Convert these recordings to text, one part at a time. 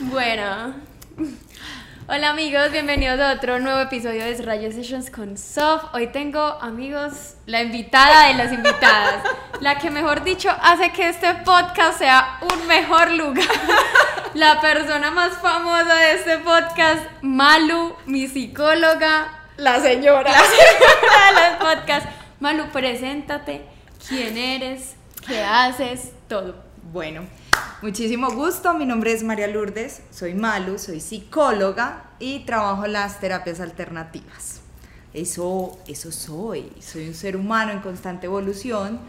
Bueno. Hola amigos, bienvenidos a otro nuevo episodio de Rayo Sessions con Sof. Hoy tengo amigos, la invitada de las invitadas, la que mejor dicho hace que este podcast sea un mejor lugar. La persona más famosa de este podcast, Malu, mi psicóloga, la señora, la señora de los podcasts. Malu, preséntate, quién eres, qué haces, todo. Bueno, Muchísimo gusto, mi nombre es María Lourdes, soy Malu, soy psicóloga y trabajo las terapias alternativas. Eso, eso soy, soy un ser humano en constante evolución,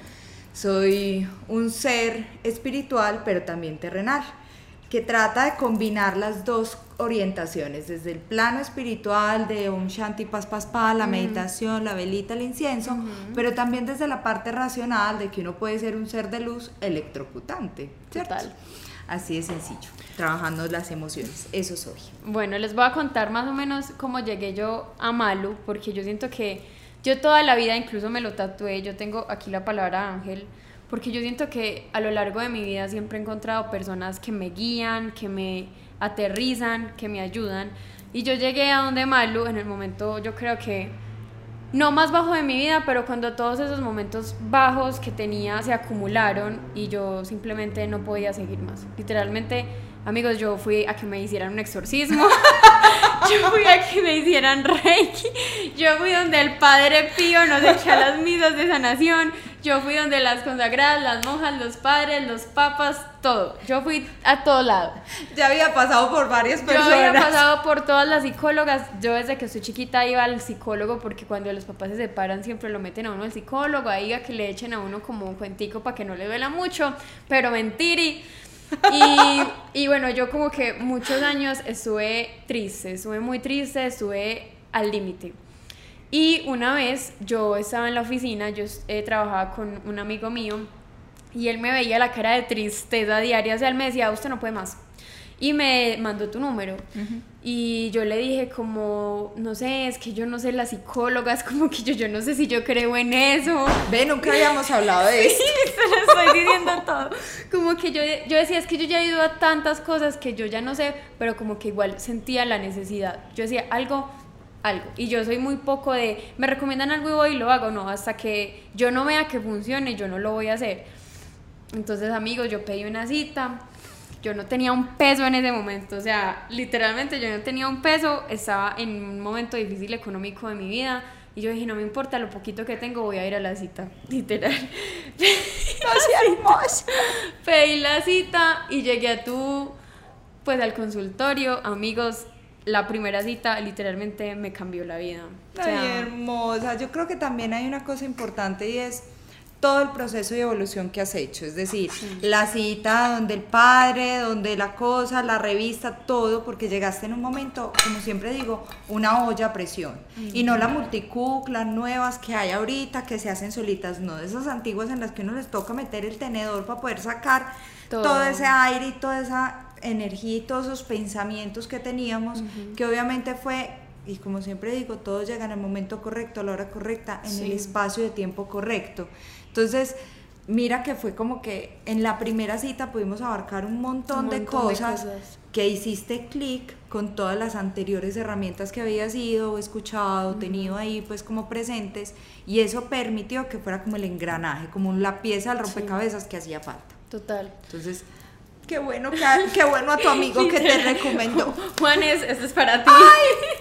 soy un ser espiritual pero también terrenal que trata de combinar las dos orientaciones, desde el plano espiritual de un shanti pas pas pa, la meditación, la velita, el incienso, pero también desde la parte racional de que uno puede ser un ser de luz electrocutante, ¿cierto? Así de sencillo, trabajando las emociones, eso soy. Bueno, les voy a contar más o menos cómo llegué yo a Malu, porque yo siento que yo toda la vida, incluso me lo tatué, yo tengo aquí la palabra ángel, porque yo siento que a lo largo de mi vida siempre he encontrado personas que me guían, que me aterrizan, que me ayudan. Y yo llegué a donde Malu en el momento, yo creo que no más bajo de mi vida, pero cuando todos esos momentos bajos que tenía se acumularon y yo simplemente no podía seguir más. Literalmente, amigos, yo fui a que me hicieran un exorcismo, yo fui a que me hicieran reiki, yo fui donde el Padre Pío nos echó las misas de sanación, yo fui donde las consagradas, las monjas, los padres, los papas, todo. Yo fui a todo lado. Ya había pasado por varias personas. Yo había pasado por todas las psicólogas. Yo desde que soy chiquita iba al psicólogo porque cuando los papás se separan siempre lo meten a uno al psicólogo, ahí a que le echen a uno como un cuentico para que no le duela mucho, pero mentiri. Y, y bueno, yo como que muchos años estuve triste, estuve muy triste, estuve al límite. Y una vez yo estaba en la oficina, yo eh, trabajaba con un amigo mío y él me veía la cara de tristeza diaria, o sea, él me decía, usted no puede más. Y me mandó tu número. Y yo le dije como, no sé, es que yo no sé las psicólogas, como que yo, yo no sé si yo creo en eso. Ve, nunca habíamos hablado de eso. Sí, te lo estoy diciendo todo. Como que yo, yo decía, es que yo ya he ido a tantas cosas que yo ya no sé, pero como que igual sentía la necesidad. Yo decía, algo algo. Y yo soy muy poco de, me recomiendan algo y voy y lo hago, no, hasta que yo no vea que funcione, yo no lo voy a hacer. Entonces, amigos, yo pedí una cita, yo no tenía un peso en ese momento, o sea, literalmente yo no tenía un peso, estaba en un momento difícil económico de mi vida. Y yo dije, no me importa lo poquito que tengo, voy a ir a la cita, literal. hermoso. Pedí la cita y llegué a tu, pues al consultorio, amigos, la primera cita literalmente me cambió la vida. Ay, hermosa. Yo creo que también hay una cosa importante y es todo el proceso de evolución que has hecho. Es decir, la cita donde el padre, donde la cosa, la revista, todo, porque llegaste en un momento, como siempre digo, una olla a presión. Y no la multicook, las nuevas que hay ahorita, que se hacen solitas, no, de esas antiguas en las que uno les toca meter el tenedor para poder sacar todo ese aire y toda esa energía y todos esos pensamientos que teníamos, que obviamente fue, y como siempre digo, todos llegan al momento correcto, a la hora correcta, en el espacio de tiempo correcto. Entonces, mira que fue como que en la primera cita pudimos abarcar un montón, de, cosas que hiciste clic con todas las anteriores herramientas que habías ido, escuchado, tenido ahí pues como presentes y eso permitió que fuera como el engranaje, como la pieza del rompecabezas que hacía falta. Total. Entonces, Qué bueno, qué bueno a tu amigo que te recomendó. Juanes, esto es para ti. ¡Ay!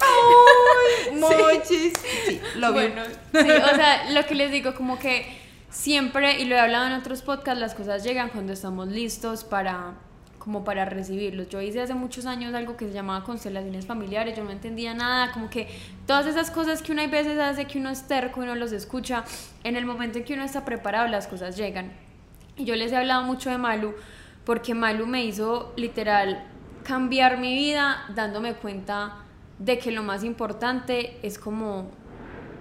¡Ay! Mochis. Sí, lo bueno, sí, o sea, lo que les digo, como que siempre, y lo he hablado en otros podcasts, las cosas llegan cuando estamos listos para como para recibirlos. Yo hice hace muchos años algo que se llamaba constelaciones familiares, yo no entendía nada, como que todas esas cosas que uno a veces hace, que uno es terco y uno los escucha, en el momento en que uno está preparado, las cosas llegan. Y yo les he hablado mucho de Malu, porque Malu me hizo literal cambiar mi vida dándome cuenta de que lo más importante es como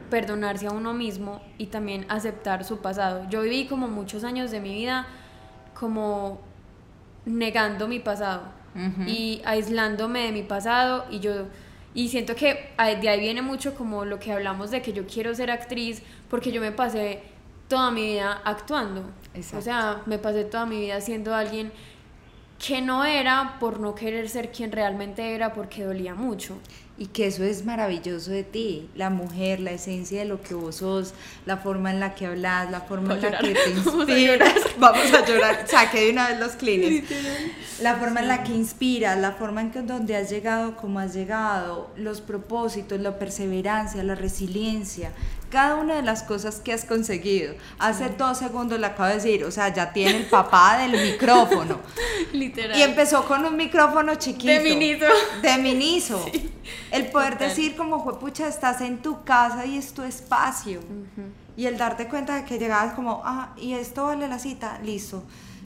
perdonarse a uno mismo y también aceptar su pasado. Yo viví como muchos años de mi vida como negando mi pasado y aislándome de mi pasado y yo y siento que de ahí viene mucho como lo que hablamos de que yo quiero ser actriz porque yo me pasé toda mi vida actuando. O sea, me pasé toda mi vida siendo alguien que no era por no querer ser quien realmente era porque dolía mucho. Y que eso es maravilloso de ti, la mujer, la esencia de lo que vos sos, la forma en la que hablas, la forma en la que te inspiras. Vamos a llorar, saque de una vez los clines. La forma en la que inspiras, la forma en que donde has llegado, como has llegado, los propósitos, la perseverancia, la resiliencia, cada una de las cosas que has conseguido. Hace dos segundos le acabo de decir, o sea, ya tiene el papá del micrófono. Literal. Y empezó con un micrófono chiquito. De miniso. De miniso. el poder decir como, fue pucha, estás en tu casa y es tu espacio. Y el darte cuenta de que llegabas como, ah, y esto vale la cita, listo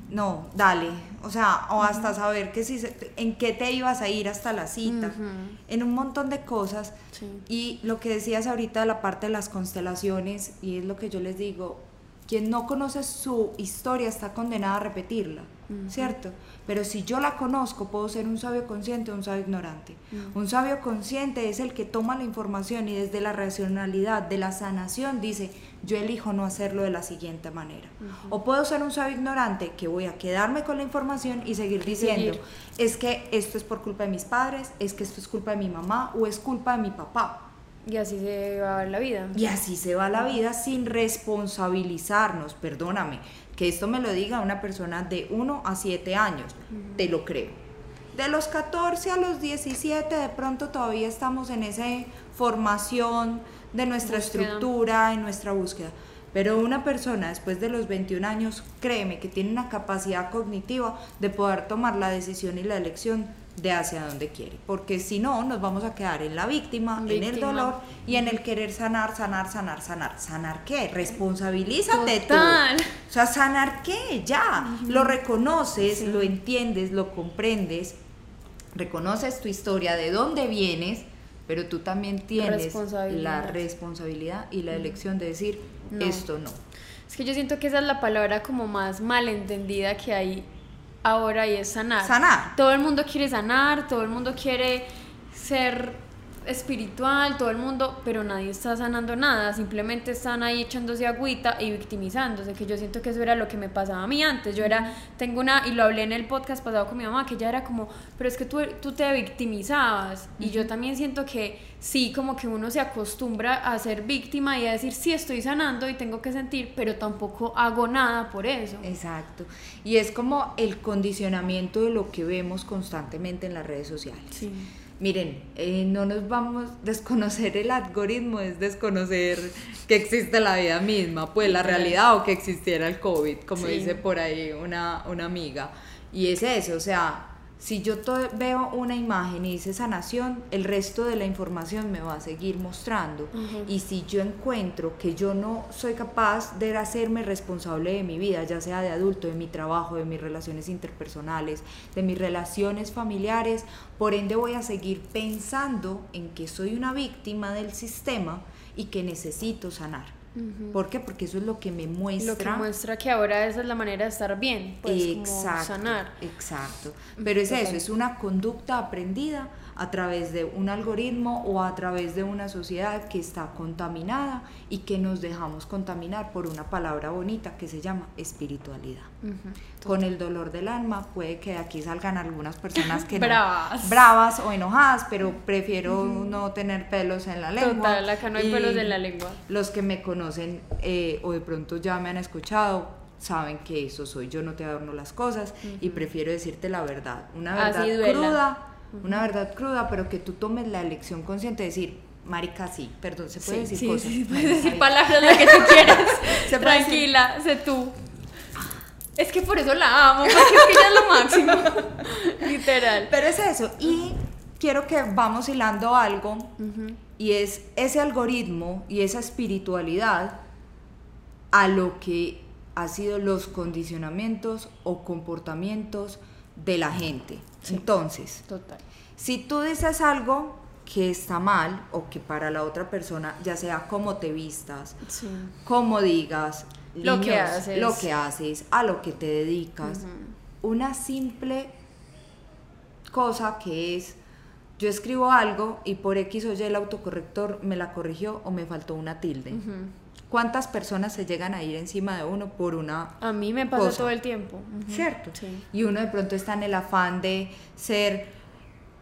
no, dale, o sea, o hasta saber que si en qué te ibas a ir hasta la cita, en un montón de cosas. Y lo que decías ahorita de la parte de las constelaciones, y es lo que yo les digo, quien no conoce su historia está condenada a repetirla, ¿cierto? Pero si yo la conozco, puedo ser un sabio consciente o un sabio ignorante. Un sabio consciente es el que toma la información y desde la racionalidad de la sanación dice, yo elijo no hacerlo de la siguiente manera. O puedo ser un sabio ignorante que voy a quedarme con la información y seguir diciendo, es que esto es por culpa de mis padres, es que esto es culpa de mi mamá o es culpa de mi papá. Y así se va la vida. Y así se va la vida sin responsabilizarnos, perdóname, que esto me lo diga una persona de 1 a 7 años, te lo creo. De los 14 a los 17 de pronto todavía estamos en esa formación de nuestra estructura, en nuestra búsqueda. Pero una persona después de los 21 años, créeme que tiene una capacidad cognitiva de poder tomar la decisión y la elección de hacia dónde quiere. Porque si no, nos vamos a quedar en la víctima, en el dolor y en el querer sanar, sanar, sanar, sanar. ¿Sanar qué? Responsabilízate tú. O sea, ¿sanar qué? Ya. Lo reconoces, lo entiendes, lo comprendes, reconoces tu historia, de dónde vienes pero tú también tienes la responsabilidad y la elección de decir esto no. Es que yo siento que esa es la palabra como más malentendida que hay ahora y es sanar. Sanar. Todo el mundo quiere sanar, todo el mundo quiere ser espiritual, todo el mundo, pero nadie está sanando nada, simplemente están ahí echándose agüita y victimizándose, que yo siento que eso era lo que me pasaba a mí antes, yo era, tengo una, y lo hablé en el podcast pasado con mi mamá, que ella era como, pero es que tú, tú te victimizabas, y yo también siento que sí, como que uno se acostumbra a ser víctima y a decir, sí, estoy sanando y tengo que sentir, pero tampoco hago nada por eso. Exacto, y es como el condicionamiento de lo que vemos constantemente en las redes sociales. Sí Miren, eh, no nos vamos, desconocer el algoritmo es desconocer que existe la vida misma, pues la realidad o que existiera el COVID, como dice por ahí una, una amiga. Y es eso, o sea, si yo veo una imagen y dice sanación, el resto de la información me va a seguir mostrando. Y si yo encuentro que yo no soy capaz de hacerme responsable de mi vida, ya sea de adulto, de mi trabajo, de mis relaciones interpersonales, de mis relaciones familiares, por ende voy a seguir pensando en que soy una víctima del sistema y que necesito sanar. ¿Por qué? Porque eso es lo que me muestra. Lo que muestra que ahora esa es la manera de estar bien, pues exacto, sanar. Exacto. Pero es eso, es una conducta aprendida a través de un algoritmo o a través de una sociedad que está contaminada y que nos dejamos contaminar por una palabra bonita que se llama espiritualidad. Con el dolor del alma puede que aquí salgan algunas personas que bravas. bravas o enojadas, pero prefiero no tener pelos en la lengua. Total, acá no hay pelos en la lengua. Los que me conocen eh, o de pronto ya me han escuchado saben que eso soy yo, no te adorno las cosas y prefiero decirte la verdad, una verdad cruda una verdad cruda, pero que tú tomes la elección consciente de decir, marica, sí, perdón, se puede decir cosas. Sí, puedes decir palabras lo que tú quieras. Tranquila, sé tú. Es que por eso la amo, porque es que ella es lo máximo. Literal. Pero es eso. Y quiero que vamos hilando algo, y es ese algoritmo y esa espiritualidad a lo que ha sido los condicionamientos o comportamientos de la gente. Entonces, si tú dices algo que está mal o que para la otra persona, ya sea cómo te vistas, cómo digas, lo, que haces. lo que haces, a lo que te dedicas, una simple cosa que es, yo escribo algo y por X o Y el autocorrector me la corrigió o me faltó una tilde. ¿Cuántas personas se llegan a ir encima de uno por una... A mí me pasa cosa? todo el tiempo. ¿Cierto? Sí. Y uno de pronto está en el afán de ser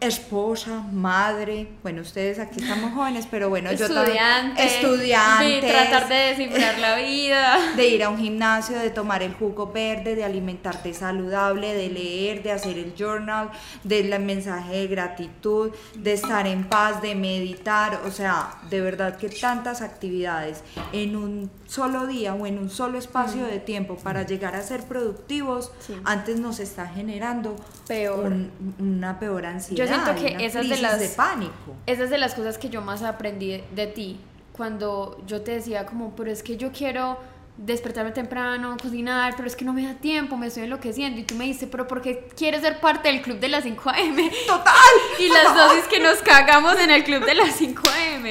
esposa, madre, bueno, ustedes aquí estamos jóvenes, pero bueno, yo también Estudiante. estudiantes, De tratar de descifrar la vida. de ir a un gimnasio, de tomar el jugo verde, de alimentarte saludable, de leer, de hacer el journal, del mensaje de gratitud, de estar en paz, de meditar, o sea, de verdad que tantas actividades en un solo día o en un solo espacio de tiempo para llegar a ser productivos, Sí. antes nos está generando Peor. un- una peor ansiedad, siento que una esas de las- de pánico. Esa es de las cosas que yo más aprendí de ti. Cuando yo te decía como, pero es que yo quiero despertarme temprano, cocinar, pero es que no me da tiempo, me estoy enloqueciendo. Y tú me dices, pero ¿por qué quieres ser parte del club de las 5 AM? Total. Y las dosis que nos cagamos en el club de las 5 AM.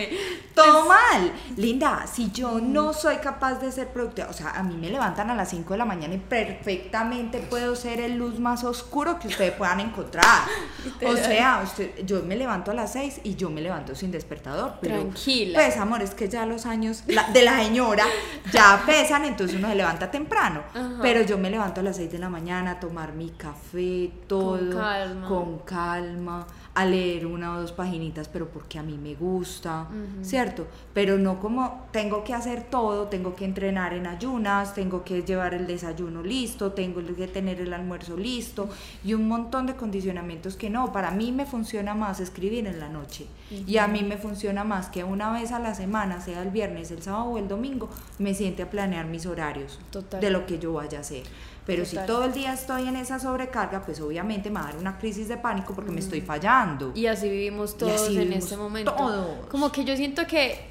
Todo mal. Linda, si yo no soy capaz de ser productiva, o sea, a mí me levantan a las 5 de la mañana y perfectamente puedo ser el luz más oscuro que ustedes puedan encontrar. O sea, usted, yo me levanto a las 6 y yo me levanto sin despertador. Pero, Tranquila. Pues, amor, es que ya los años la- de la señora ya pesan, entonces uno se levanta temprano. Ajá. Pero yo me levanto a las 6 de la mañana a tomar mi café, todo. calma. Con calma, a leer una o dos paginitas, pero porque a mí me gusta, ¿cierto? Pero no como tengo que hacer todo, tengo que entrenar en ayunas, tengo que llevar el desayuno listo, tengo que tener el almuerzo listo y un montón de condicionamientos que no, para mí me funciona más escribir en la noche y a mí me funciona más que una vez a la semana, sea el viernes, el sábado o el domingo, me siente a planear mis horarios Total. de lo que yo vaya a hacer. Pero Total. si todo el día estoy en esa sobrecarga, pues obviamente me va a dar una crisis de pánico porque me estoy fallando. Y así vivimos todos así en vivimos este momento. todos. Como que yo siento que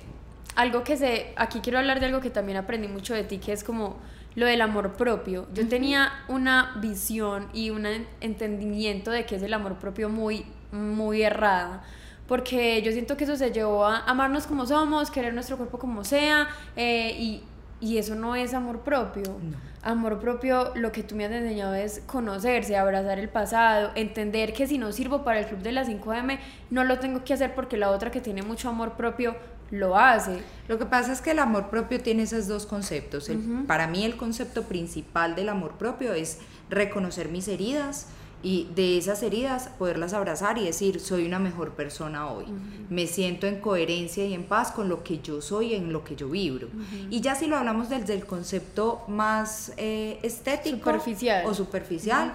algo que se. Aquí quiero hablar de algo que también aprendí mucho de ti, que es como lo del amor propio. Yo tenía una visión y un en- entendimiento de qué es el amor propio muy, muy errada. Porque yo siento que eso se llevó a amarnos como somos, querer nuestro cuerpo como sea, eh, y, y eso no es amor propio. No. Amor propio, lo que tú me has enseñado es conocerse, abrazar el pasado, entender que si no sirvo para el club de las 5M, no lo tengo que hacer porque la otra que tiene mucho amor propio lo hace. Lo que pasa es que el amor propio tiene esos dos conceptos. El- Para mí el concepto principal del amor propio es reconocer mis heridas y de esas heridas poderlas abrazar y decir, soy una mejor persona hoy. Me siento en coherencia y en paz con lo que yo soy y en lo que yo vibro. Y ya si lo hablamos desde el concepto más eh, estético Superficial. o superficial,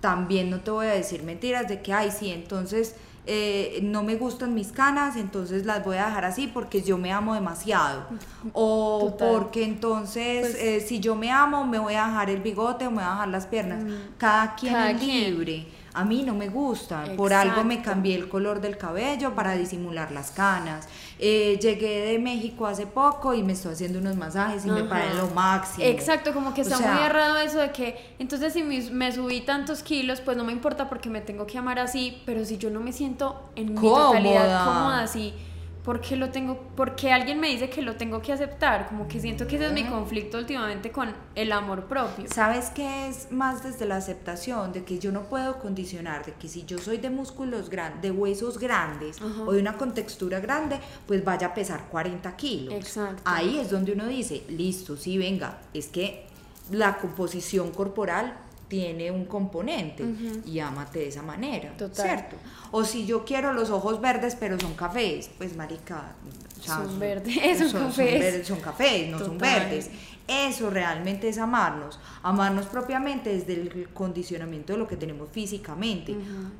también no te voy a decir mentiras de que, ay, sí, entonces eh, no me gustan mis canas, entonces las voy a dejar así porque yo me amo demasiado. O Total. porque entonces, Pues- eh, si yo me amo, me voy a dejar el bigote o me voy a dejar las piernas. Cada quien Cada es quien. A mí no me gustan. Por algo me cambié el color del cabello para disimular las canas. Eh, llegué de México hace poco y me estoy haciendo unos masajes y me Ajá. parecen lo máximo. Exacto, como que O está sea, muy errado eso de que entonces si me, me subí tantos kilos, pues no me importa porque me tengo que amar así, pero si yo no me siento en mi totalidad cómoda así, ¿por qué lo tengo? Porque alguien me dice que lo tengo que aceptar, como que siento que ese es mi conflicto últimamente con el amor propio. ¿Sabes qué es más desde la aceptación? De que yo no puedo condicionar, de que si yo soy de músculos grandes, de huesos grandes Ajá. o de una contextura grande, pues vaya a pesar 40 kilos. Exacto. Ahí es donde uno dice, listo, sí, venga, es que la composición corporal tiene un componente y ámate de esa manera, Total. ¿cierto? O si yo quiero los ojos verdes pero son cafés, pues marica, o sea, Son verdes, son cafés. verdes, son cafés, no son verdes. Eso realmente es amarnos. Amarnos propiamente desde el condicionamiento de lo que tenemos físicamente.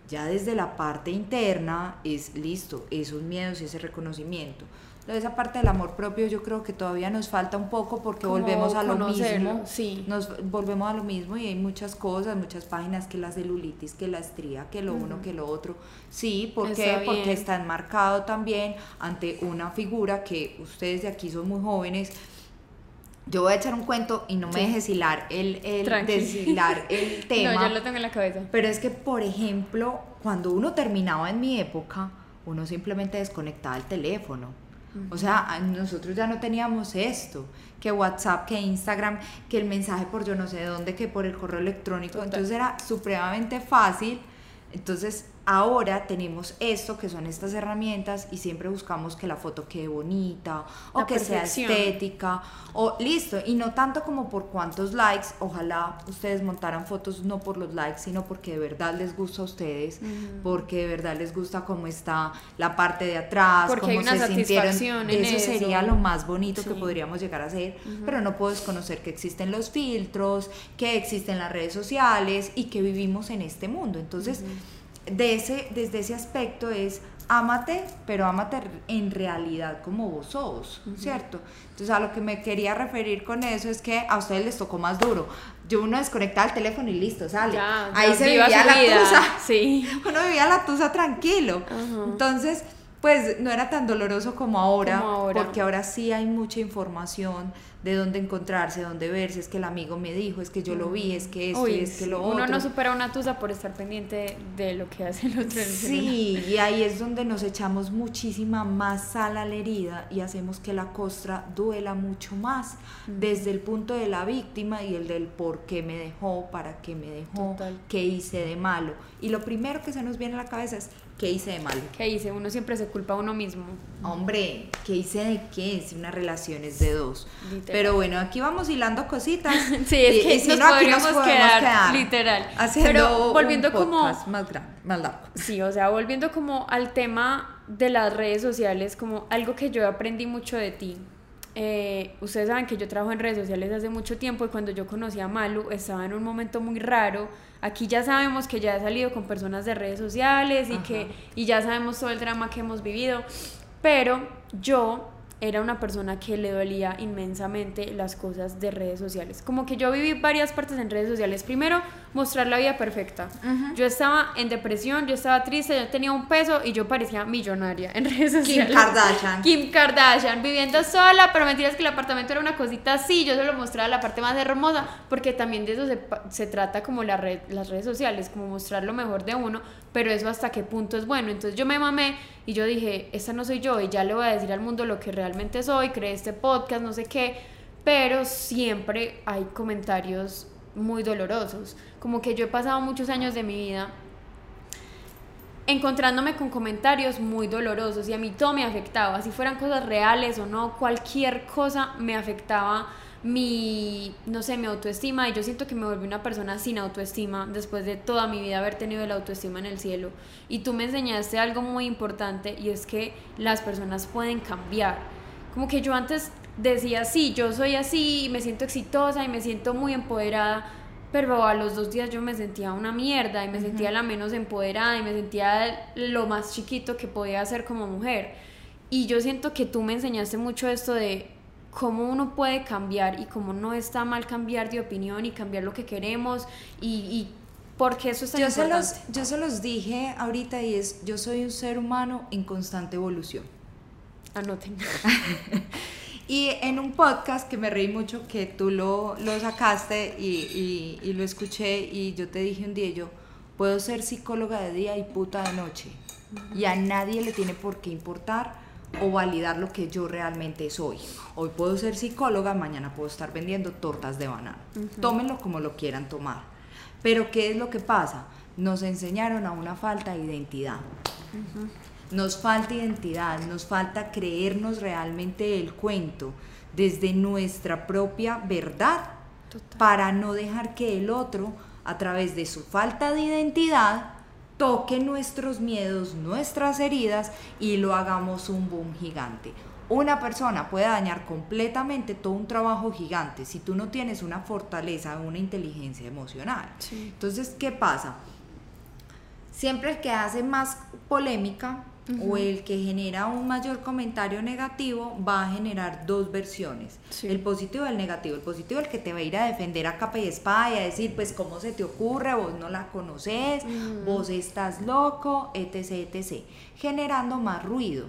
Ya desde la parte interna es listo, esos miedos y ese reconocimiento. Esa parte del amor propio yo creo que todavía nos falta un poco porque Como volvemos a lo mismo. sí. Nos volvemos a lo mismo y hay muchas cosas, muchas páginas que la celulitis, que la estría, que lo uno, que lo otro. Sí, ¿por qué? Porque está enmarcado también ante una figura que ustedes de aquí son muy jóvenes. Yo voy a echar un cuento y no me Sí. dejes hilar el, el, deshilar el tema. No, yo lo tengo en la cabeza. Pero es que, por ejemplo, cuando uno terminaba en mi época, uno simplemente desconectaba el teléfono. O sea, nosotros ya no teníamos esto, que WhatsApp, que Instagram, que el mensaje por yo no sé dónde, que por el correo electrónico. Total. Entonces era supremamente fácil. Entonces, ahora tenemos esto que son estas herramientas y siempre buscamos que la foto quede bonita o La que sea estética o listo y no tanto como por cuántos likes ojalá ustedes montaran fotos no por los likes sino porque de verdad les gusta a ustedes porque de verdad les gusta cómo está la parte de atrás Porque cómo hay una se sintieron. satisfacción en eso sería lo más bonito que podríamos llegar a hacer pero no puedo desconocer que existen los filtros que existen las redes sociales y que vivimos en este mundo. Entonces de ese, desde ese aspecto es ámate, pero ámate en realidad como vos sos, ¿cierto? Entonces a lo que me quería referir con eso es que a ustedes les tocó más duro. Yo uno desconectaba el teléfono y listo, sale. Ya, Ahí ya se vivía la vida. tusa. Sí. Uno vivía la tusa tranquilo. Entonces, pues no era tan doloroso como ahora, Como ahora. porque ahora sí hay mucha información de dónde encontrarse, dónde verse, es que el amigo me dijo, es que yo lo vi, es que esto Uy, es que lo otro. Uno no supera una tusa por estar pendiente de lo que hace el otro. Sí, y ahí es donde nos echamos muchísima más sal a la herida y hacemos que la costra duela mucho más desde el punto de la víctima y el del por qué me dejó, para qué me dejó, Total. qué hice de malo. Y lo primero que se nos viene a la cabeza es qué hice de malo. ¿Qué dice? Uno siempre se culpa a uno mismo. Hombre, ¿qué hice de qué? Si una relación es de dos. Literal. Pero bueno, aquí vamos hilando cositas. Sí, es Y- que y si nos no, podríamos quedar, literal. Haciendo Pero volviendo un como- más grande, más largo. Sí, o sea, volviendo como al tema de las redes sociales, como algo que yo aprendí mucho de ti. Eh, ustedes saben que yo trabajo en redes sociales hace mucho tiempo y cuando yo conocí a Malu estaba en un momento muy raro. Aquí ya sabemos que ya he salido con personas de redes sociales y Ajá. que y ya sabemos todo el drama que hemos vivido, pero yo era una persona que le dolía inmensamente las cosas de redes sociales. Como que yo viví varias partes en redes sociales. Primero, mostrar la vida perfecta. Yo estaba en depresión, yo estaba triste, yo tenía un peso y yo parecía millonaria en redes Kim sociales. Kardashian. Kim Kardashian, viviendo sola, pero mentiras que el apartamento era una cosita así, yo se lo mostraba la parte más hermosa, porque también de eso se, se trata como la red, las redes sociales, como mostrar lo mejor de uno, pero eso hasta qué punto es bueno. Entonces yo me mamé y yo dije, esta no soy yo y ya le voy a decir al mundo lo que realmente soy, creé este podcast, no sé qué, pero siempre hay comentarios muy dolorosos, como que yo he pasado muchos años de mi vida encontrándome con comentarios muy dolorosos y a mí todo me afectaba, si fueran cosas reales o no, cualquier cosa me afectaba mi, no sé, mi autoestima y yo siento que me volví una persona sin autoestima después de toda mi vida haber tenido la autoestima en el cielo. Y tú me enseñaste algo muy importante y es que las personas pueden cambiar. Como que yo antes decía, sí, yo soy así y me siento exitosa y me siento muy empoderada, pero a los dos días yo me sentía una mierda y me sentía la menos empoderada y me sentía lo más chiquito que podía ser como mujer. Y yo siento que tú me enseñaste mucho esto de cómo uno puede cambiar y cómo no está mal cambiar de opinión y cambiar lo que queremos y, y por qué eso es tan Yo se, importante. los, yo se los dije ahorita y es, yo soy un ser humano en constante evolución. Anoten. Y en un podcast que me reí mucho, que tú lo, lo sacaste y, y- y lo escuché y yo te dije un día, yo puedo ser psicóloga de día y puta de noche. Y a nadie le tiene por qué importar o validar lo que yo realmente soy. Hoy puedo ser psicóloga, mañana puedo estar vendiendo tortas de banano. Tómenlo como lo quieran tomar. Pero ¿qué es lo que pasa? Nos enseñaron a una falta de identidad. Nos falta identidad, nos falta creernos realmente el cuento desde nuestra propia verdad Total. para no dejar que el otro, a través de su falta de identidad, toque nuestros miedos, nuestras heridas y lo hagamos un boom gigante. Una persona puede dañar completamente todo un trabajo gigante si tú no tienes una fortaleza, una inteligencia emocional. Sí. Entonces, ¿qué pasa? Siempre el que hace más polémica o el que genera un mayor comentario negativo va a generar dos versiones. Sí. El positivo y el negativo. El positivo el que te va a ir a defender a capa y espada y a decir, pues, ¿cómo se te ocurre? Vos no la conoces, vos estás loco, etc, etc. Generando más ruido,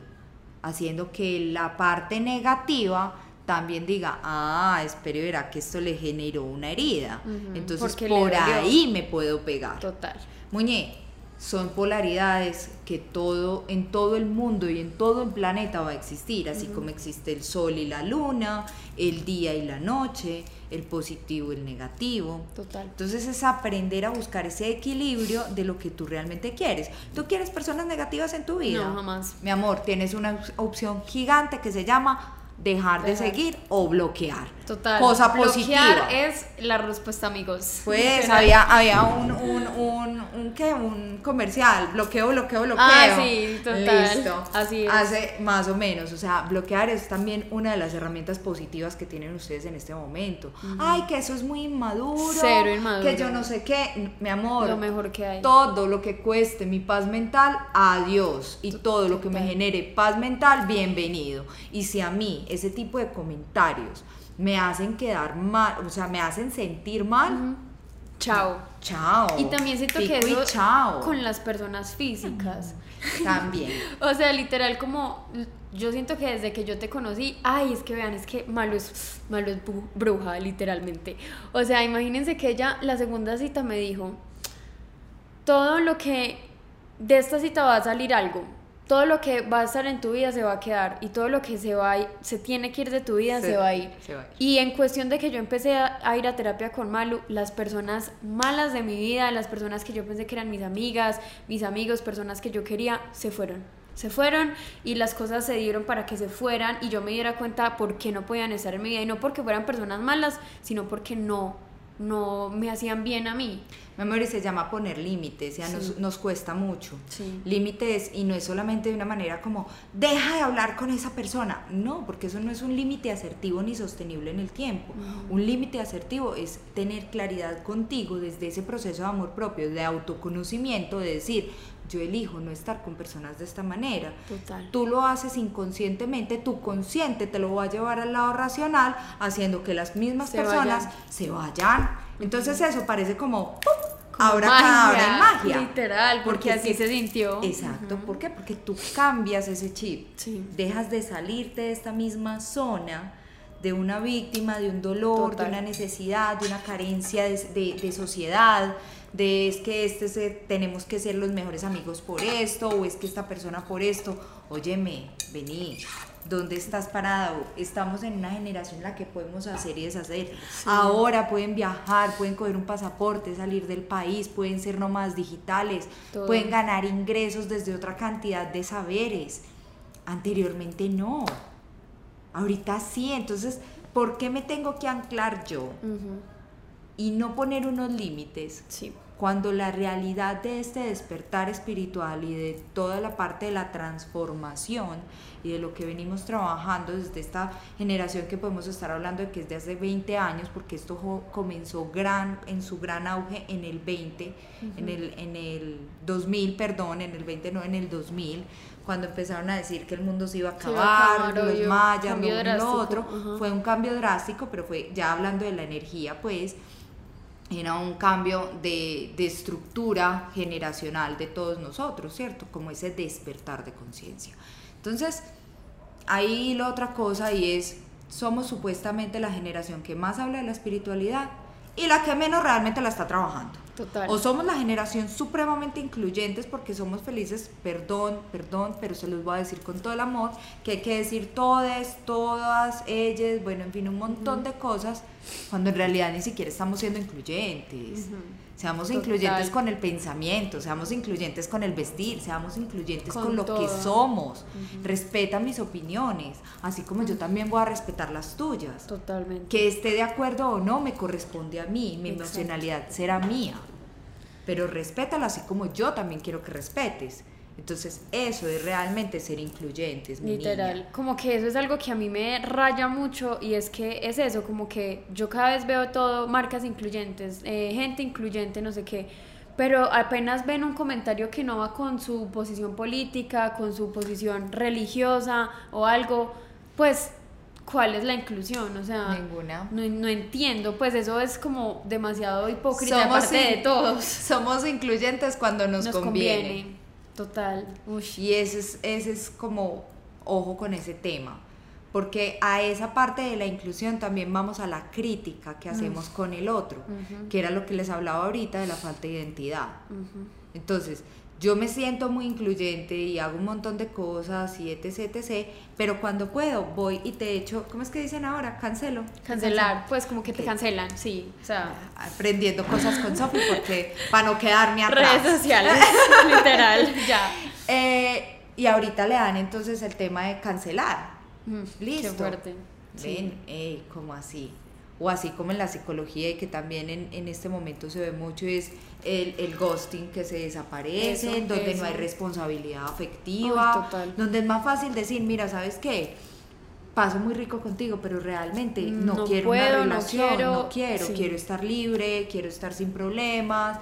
haciendo que la parte negativa también diga, ah, espero verá que esto le generó una herida. Entonces, por ahí me puedo pegar. Total. Muñe, son polaridades que todo en todo el mundo y en todo el planeta va a existir, así como existe el sol y la luna, el día y la noche, el positivo y el negativo. Total. Entonces es aprender a buscar ese equilibrio de lo que tú realmente quieres. ¿Tú quieres personas negativas en tu vida? No, jamás. Mi amor, tienes una opción gigante que se llama dejar de seguir o bloquear. Total. Cosa Bloquear positiva. es la respuesta, amigos. Pues había, había un, un, un, un, ¿qué? un comercial, bloqueo, bloqueo, bloqueo. Ah, sí, total. Listo. Así es. Hace más o menos, o sea, bloquear es también una de las herramientas positivas que tienen ustedes en este momento. Ay, que eso es muy inmaduro. Cero inmaduro. Que yo no sé qué, mi amor. Lo mejor que hay. Todo lo que cueste mi paz mental, adiós. Y todo lo que me genere paz mental, bienvenido. Y si a mí ese tipo de comentarios me hacen quedar mal, o sea, me hacen sentir mal, Chao. chao. Y también siento que Pico y eso chao. con las personas físicas. También. O sea, literal como yo siento que desde que yo te conocí, ay, es que vean, es que malo es malo es bruja, literalmente. O sea, imagínense que ella la segunda cita me dijo, todo lo que de esta cita va a salir algo. Todo lo que va a estar en tu vida se va a quedar y todo lo que se va a se tiene que ir de tu vida se, Se- va a ir. se va a ir. Y en cuestión de que yo empecé a, a ir a terapia con Malu, las personas malas de mi vida, las personas que yo pensé que eran mis amigas, mis amigos, personas que yo quería, se fueron. Se fueron y las cosas se dieron para que se fueran y yo me diera cuenta por qué no podían estar en mi vida y no porque fueran personas malas, sino porque no, no me hacían bien a mí. Mi amor, y se llama poner límites, ya Sí. nos, nos cuesta mucho. Sí. Límites, y no es solamente de una manera como, deja de hablar con esa persona. No, porque eso no es un límite asertivo ni sostenible en el tiempo. Un límite asertivo es tener claridad contigo desde ese proceso de amor propio, de autoconocimiento, de decir, yo elijo no estar con personas de esta manera. Total. Tú lo haces inconscientemente, tu consciente te lo va a llevar al lado racional, haciendo que las mismas Se personas vayan. se vayan. Entonces eso parece como, ¡pum! Como ahora cada hora magia, hay magia. literal, porque así es que- se sintió. Exacto, ¿por qué? Porque tú cambias ese chip. Sí. Dejas de salirte de esta misma zona de una víctima, de un dolor, Total. de una necesidad, de una carencia de, de- de sociedad, de es que este se- tenemos que ser los mejores amigos por esto, o es que esta persona por esto. Óyeme, vení. ¿Dónde estás parado? Estamos en una generación en la que podemos hacer y deshacer. Ahora pueden viajar, pueden coger un pasaporte, salir del país, pueden ser nómadas digitales, Todo. pueden ganar ingresos desde otra cantidad de saberes. Anteriormente no. Ahorita sí. Entonces, ¿por qué me tengo que anclar yo y no poner unos límites? Sí. Cuando la realidad de este despertar espiritual y de toda la parte de la transformación y de lo que venimos trabajando desde esta generación que podemos estar hablando de que es de hace 20 años, porque esto comenzó gran, en su gran auge en el 20, en, el, en el 2000, perdón, en el 20 no, en el 2000, cuando empezaron a decir que el mundo se iba a acabar, los mayas, lo lo otro, fue un cambio drástico, pero fue ya hablando de la energía, pues, era un cambio de, de estructura generacional de todos nosotros, ¿cierto? Como ese despertar de conciencia. Entonces, ahí la otra cosa y es, somos supuestamente la generación que más habla de la espiritualidad y la que menos realmente la está trabajando. Total. O somos la generación supremamente incluyentes porque somos felices, perdón, perdón, pero se los voy a decir con todo el amor, que hay que decir todes, todas, ellas, bueno, en fin, un montón de cosas, cuando en realidad ni siquiera estamos siendo incluyentes. Seamos Total. incluyentes con el pensamiento, seamos incluyentes con el vestir, seamos incluyentes con, Con lo que somos. Respeta mis opiniones, así como yo también voy a respetar las tuyas. Totalmente. Que esté de acuerdo o no me corresponde a mí, mi Exacto. emocionalidad será mía. Pero respétalo así como yo también quiero que respetes. Entonces, eso es realmente ser incluyentes, mi Literal, niña. como que eso es algo que a mí me raya mucho y es que es eso, como que yo cada vez veo todo, marcas incluyentes, eh, gente incluyente, no sé qué, pero apenas ven un comentario que no va con su posición política, con su posición religiosa o algo, pues, ¿cuál es la inclusión? O sea, Ninguna. no, no entiendo, pues eso es como demasiado hipócrita Somos aparte in- de todos. Somos incluyentes cuando nos, conviene. Total. Ush. Y ese es, ese es como, ojo con ese tema, porque a esa parte de la inclusión también vamos a la crítica que hacemos con el otro, que era lo que les hablaba ahorita de la falta de identidad. Entonces, yo me siento muy incluyente y hago un montón de cosas y etc, etc, pero cuando puedo voy y te echo, ¿cómo es que dicen ahora? Cancelo. Cancelar, pues como que te cancelan, sí. O sea, Aprendiendo cosas con Sofi porque para no quedarme atrás. redes sociales, literal, ya. Eh, y ahorita le dan entonces el tema de cancelar. Mm, Listo. Qué fuerte. Sí. Ven, ey, como así. O así como en la psicología y que también en, en este momento se ve mucho es el, el ghosting que se desaparece, Eso, donde eso. no hay responsabilidad afectiva, total. donde es más fácil decir, mira, ¿sabes qué? Paso muy rico contigo, pero realmente no, No quiero puedo, una no relación, no quiero, quiero, sí. quiero estar libre, quiero estar sin problemas,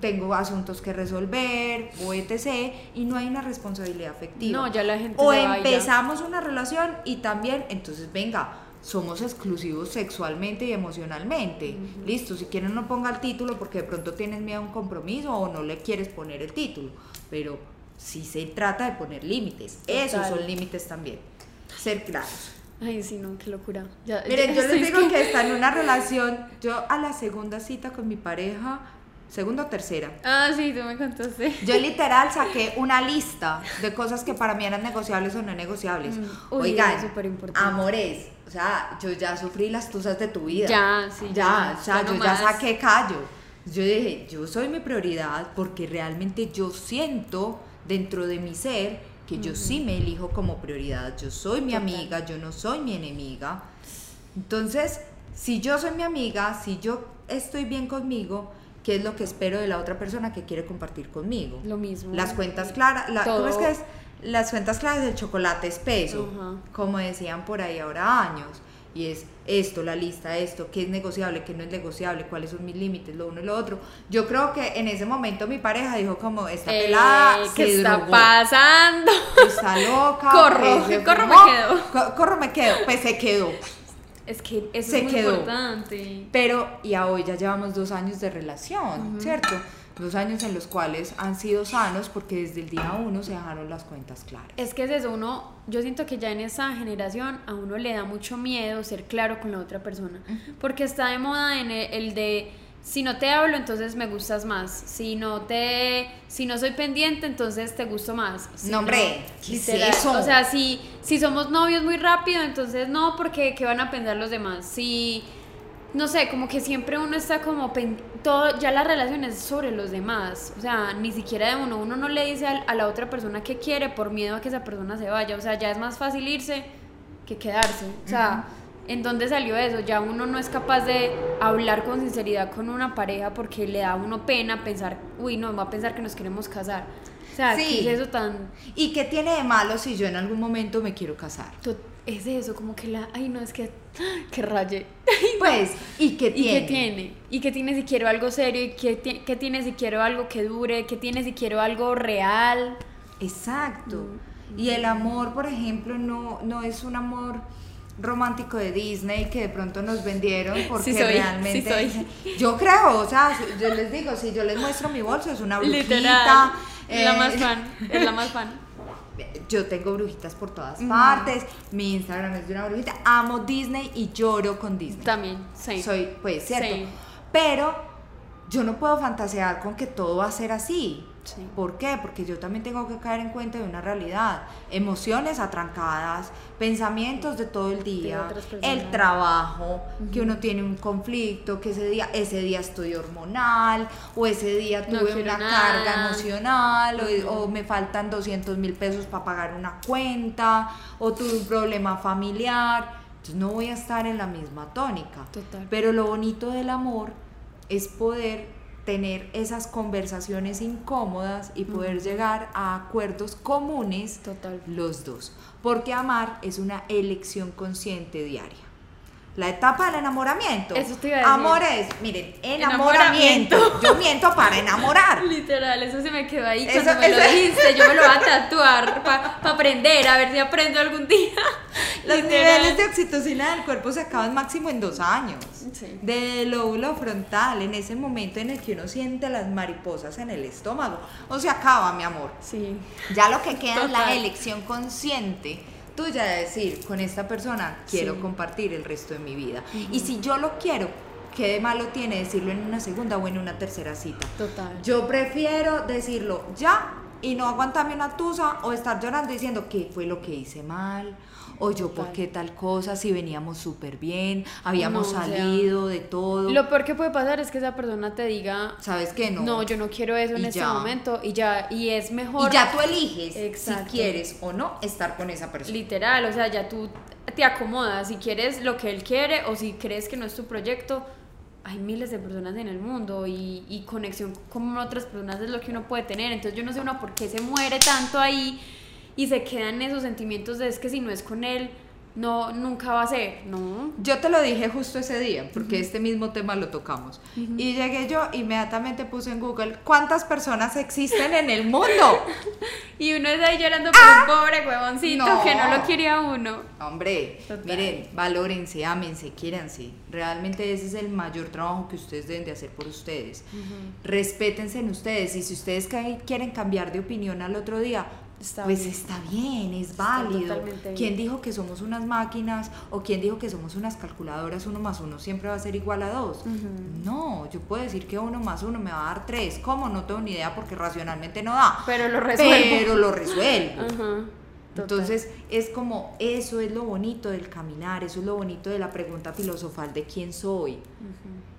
tengo asuntos que resolver, o etc. Y no hay una responsabilidad afectiva. No, ya la gente O empezamos una relación y también, entonces venga, somos exclusivos sexualmente y emocionalmente. Listo, si quieren no ponga el título porque de pronto tienes miedo a un compromiso o no le quieres poner el título, pero sí se trata de poner límites. Esos Total. son límites también. Ser claros. Ay, sí, no, qué locura. Ya, Miren, ya yo les digo que está en una relación, yo a la segunda cita con mi pareja, segunda o tercera, Ah, sí, tú me contaste. yo literal saqué una lista de cosas que para mí eran negociables o no negociables. Mm. Uy, Oigan, amores, o sea, yo ya sufrí las tusas de tu vida. Ya, sí, Ya, ya, o sea, yo ya saqué callo. Yo dije, yo soy mi prioridad porque realmente yo siento dentro de mi ser que yo sí me elijo como prioridad. Yo soy mi amiga, yo no soy mi enemiga. Entonces, si yo soy mi amiga, si yo estoy bien conmigo, ¿qué es lo que espero de la otra persona que quiere compartir conmigo? Lo mismo. Las cuentas claras, la, ¿cómo es que es? Las cuentas claras del chocolate espeso, Ajá. como decían por ahí ahora años. Y es esto, la lista, esto, qué es negociable, qué no es negociable, cuáles son mis límites, lo uno y lo otro. Yo creo que en ese momento mi pareja dijo como, esta Eh, pelada ¿Qué se está drogó, pasando? está loca. Corro, pues, corro me quedo. co- corro me quedo, pues se quedó. Es que eso Se es muy quedó. importante. Pero, y a hoy ya llevamos dos años de relación, ¿cierto? Dos años en los cuales han sido sanos porque desde el día uno se dejaron las cuentas claras. Es que es eso, uno, yo siento que ya en esa generación a uno le da mucho miedo ser claro con la otra persona, porque está de moda en el, el de si no te hablo entonces me gustas más, si no te, si no soy pendiente entonces te gusto más. Si No, hombre, ¿qué es eso? O sea, si, si somos novios muy rápido entonces no, porque qué van a pensar los demás. Si no sé, como que siempre uno está como todo, ya la relación es sobre los demás, o sea, ni siquiera de uno, uno no le dice a, la otra persona que quiere por miedo a que esa persona se vaya, o sea, ya es más fácil irse que quedarse, o sea, ¿en dónde salió eso? Ya uno no es capaz de hablar con sinceridad con una pareja porque le da a uno pena pensar, uy, no, va a pensar que nos queremos casar, o sea, Sí. ¿qué es eso tan... ¿Y qué tiene de malo si yo en algún momento me quiero casar? Es eso, como que la... Ay, no, es que... Que raye. Pues, ¿y qué ¿Y tiene? qué tiene? ¿Y qué tiene si quiero algo serio? ¿Y qué, ti- qué tiene si quiero algo que dure? ¿Qué tiene si quiero algo real? Exacto. Mm, Y el amor, por ejemplo, no, no es un amor romántico de Disney que de pronto nos vendieron porque Sí soy, realmente sí yo creo, o sea, yo les digo, si yo les muestro mi bolso es una brujita, Literal. Es la eh, más fan. Es la más fan. Yo tengo brujitas por todas partes, mi Instagram es de una brujita, amo Disney y lloro con Disney. También, sí. Soy, pues, cierto. Sí. Pero yo no puedo fantasear con que todo va a ser así. Sí. ¿Por qué? Porque yo también tengo que caer en cuenta de una realidad. Emociones atrancadas, pensamientos de todo el día, el trabajo, que uno tiene un conflicto, que ese día, ese día estoy hormonal, o ese día tuve una nada. carga emocional, o- o, me faltan 200 mil pesos para pagar una cuenta, o tuve un problema familiar. Entonces no voy a estar en la misma tónica. Total. Pero lo bonito del amor es poder tener esas conversaciones incómodas y poder llegar a acuerdos comunes Total. los dos. Porque amar es una elección consciente diaria. La etapa del enamoramiento. Eso te iba a decir. Amor es, miren, Enamoramiento. enamoramiento. Yo miento para enamorar. Literal, eso se me quedó ahí Eso- cuando me lo dijiste. Yo me lo voy a tatuar para aprender, a ver si aprendo algún día. Los Literal. niveles de oxitocina del cuerpo se acaban máximo en dos años. Sí. Del lóbulo frontal, en ese momento en el que uno siente las mariposas en el estómago. O se acaba, mi amor. Sí. Ya lo que queda es la Total. elección consciente tuya de decir, con esta persona quiero Sí. compartir el resto de mi vida. Y si yo lo quiero, ¿qué de malo tiene decirlo en una segunda o en una tercera cita? Total. Yo prefiero decirlo ya y no aguantarme una tusa o estar llorando diciendo qué fue lo que hice mal o yo por qué tal cosa si veníamos súper bien, habíamos No, o sea, salido de todo. Lo peor que puede pasar es que esa persona te diga, ¿Sabes qué? No. no, yo no quiero eso en este ya. momento y ya, y es mejor. Y ya tú eliges Exacto. si quieres o no estar con esa persona. Literal, o sea, ya tú te acomodas si quieres lo que él quiere o si crees que no es tu proyecto. Hay miles de personas en el mundo y, y conexión con otras personas es lo que uno puede tener. Entonces yo no sé uno por qué se muere tanto ahí y se quedan esos sentimientos de es que si no es con él, no, nunca va a ser. No. Yo te lo dije justo ese día, porque este mismo tema lo tocamos. Y llegué yo, inmediatamente puse en Google, ¿cuántas personas existen en el mundo? Y uno es ahí llorando por un pobre huevoncito No. que no lo quiere a uno. Hombre, Total. miren, valórense, ámense, quiéranse. Realmente ese es el mayor trabajo que ustedes deben de hacer por ustedes. Respétense en ustedes y si ustedes quieren cambiar de opinión al otro día, Está pues bien. está bien, es válido. ¿Quién dijo que somos unas máquinas o quién dijo que somos unas calculadoras? Uno más uno siempre va a ser igual a dos. No, yo puedo decir que uno más uno me va a dar tres. ¿Cómo? No tengo ni idea porque racionalmente no da. Pero lo resuelvo. Pero lo resuelvo. Entonces es como, eso es lo bonito del caminar, eso es lo bonito de la pregunta filosofal de quién soy.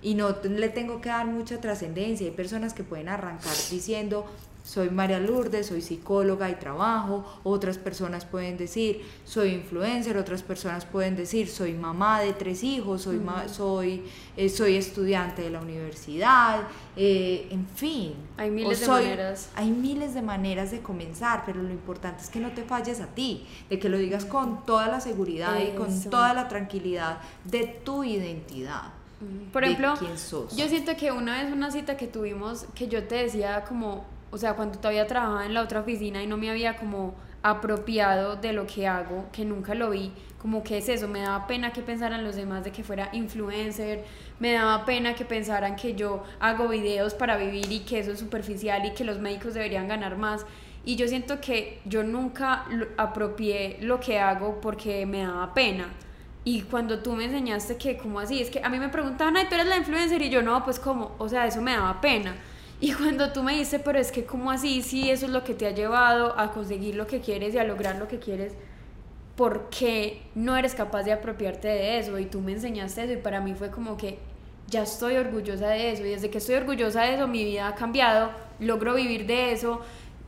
Y no le tengo que dar mucha trascendencia. Hay personas que pueden arrancar diciendo, soy María Lourdes, soy psicóloga y trabajo. Otras personas pueden decir, soy influencer. Otras personas pueden decir, soy mamá de tres hijos, soy, ma- soy, eh, soy estudiante de la universidad. eh, en fin. Hay O miles de soy- maneras. hay miles de maneras de comenzar, pero lo importante es que no te falles a ti, de que lo digas con toda la seguridad y con toda la tranquilidad de tu identidad. Por de ejemplo, quién sos. yo siento que una vez una cita que tuvimos, que yo te decía como, o sea, cuando todavía trabajaba en la otra oficina y no me había como apropiado de lo que hago, que nunca lo vi, como que es eso, me daba pena que pensaran los demás de que fuera influencer, me daba pena que pensaran que yo hago videos para vivir y que eso es superficial y que los médicos deberían ganar más. Y yo siento que yo nunca lo- apropié lo que hago porque me daba pena. Y cuando tú me enseñaste que, como así? Es que a mí me preguntaban, ay, tú eres la influencer, y yo, no, pues, ¿cómo? O sea, eso me daba pena. Y cuando tú me dices, pero es que, ¿cómo así? Sí, eso es lo que te ha llevado a conseguir lo que quieres y a lograr lo que quieres, ¿por qué no eres capaz de apropiarte de eso? Y tú me enseñaste eso, y para mí fue como que ya estoy orgullosa de eso, y desde que estoy orgullosa de eso, mi vida ha cambiado, logro vivir de eso.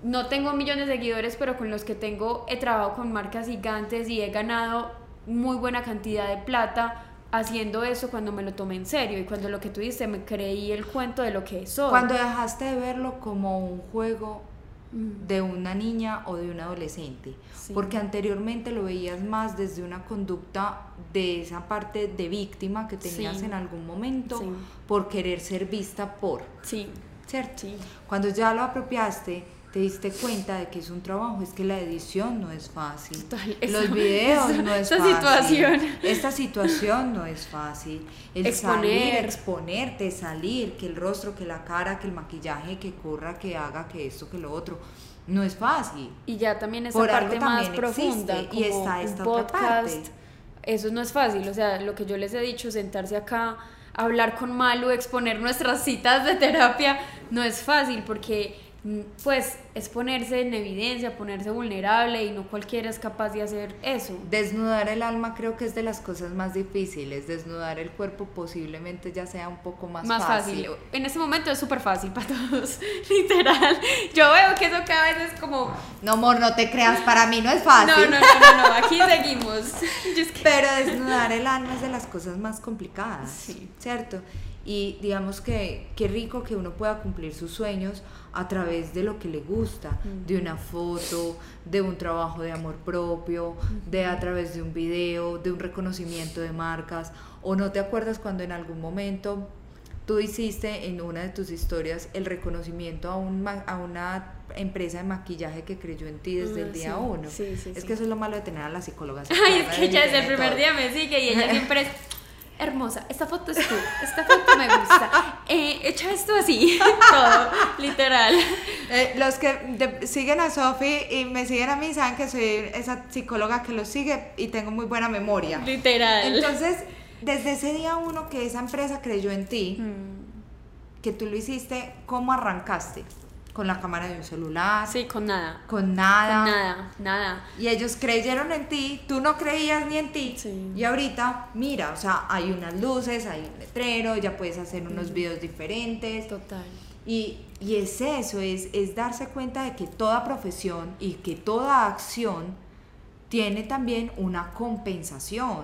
No tengo millones de seguidores, pero con los que tengo he trabajado con marcas gigantes y he ganado muy buena cantidad de plata haciendo eso cuando me lo tomé en serio y cuando lo que tú dices me creí el cuento de lo que soy. Cuando dejaste de verlo como un juego Mm, de una niña o de un adolescente, Sí. porque anteriormente lo veías más desde una conducta de esa parte de víctima que tenías Sí. en algún momento Sí. por querer ser vista por, Sí, ¿cierto? Cuando ya lo apropiaste, te diste cuenta de que es un trabajo, es que la edición no es fácil. Total, Los videos no es fácil. situación. Esta situación no es fácil. El Exponer. salir, exponerte, salir, que el rostro, que la cara, que el maquillaje, que corra, que haga, que esto, que lo otro. No es fácil. Y ya también esa Por parte más profunda, existe, y como está un esta otra podcast, parte. eso no es fácil, o sea, lo que yo les he dicho, sentarse acá, hablar con Malu, exponer nuestras citas de terapia, no es fácil porque pues es ponerse en evidencia, ponerse vulnerable y no cualquiera es capaz de hacer eso. Desnudar el alma creo que es de las cosas más difíciles. Desnudar el cuerpo posiblemente ya sea un poco más, Más fácil. En este momento es súper fácil para todos, literal. Yo veo que eso cada vez es como... No, amor, no te creas, para mí no es fácil. No, no, no, no, no, aquí seguimos. Pero desnudar el alma es de las cosas más complicadas, Sí. ¿cierto? Y digamos que qué rico que uno pueda cumplir sus sueños a través de lo que le gusta, de una foto, de un trabajo de amor propio, de a través de un video, de un reconocimiento de marcas. ¿O no te acuerdas cuando en algún momento tú hiciste en una de tus historias el reconocimiento a, un ma- a una empresa de maquillaje que creyó en ti desde el día sí. uno? Sí, sí, es que eso es lo malo de tener a las psicólogas. Ay, es que ella desde el primer todo. día me sigue y ella siempre es hermosa. Esta foto es tú, esta foto me gusta. Eh, echa esto así, todo, literal. Eh, los que de- siguen a Sofi y me siguen a mí saben que soy esa psicóloga que los sigue y tengo muy buena memoria. Literal. Entonces, desde ese día uno que esa empresa creyó en ti, Mm. que tú lo hiciste, ¿cómo arrancaste? Con la cámara de un celular, Sí, con nada. con nada. Con nada, nada. Y ellos creyeron en ti, tú no creías ni en ti. Sí. Y ahorita, mira, o sea, hay unas luces, hay un letrero, ya puedes hacer unos videos diferentes. Total. Y, y es eso, es, es darse cuenta de que toda profesión y que toda acción tiene también una compensación.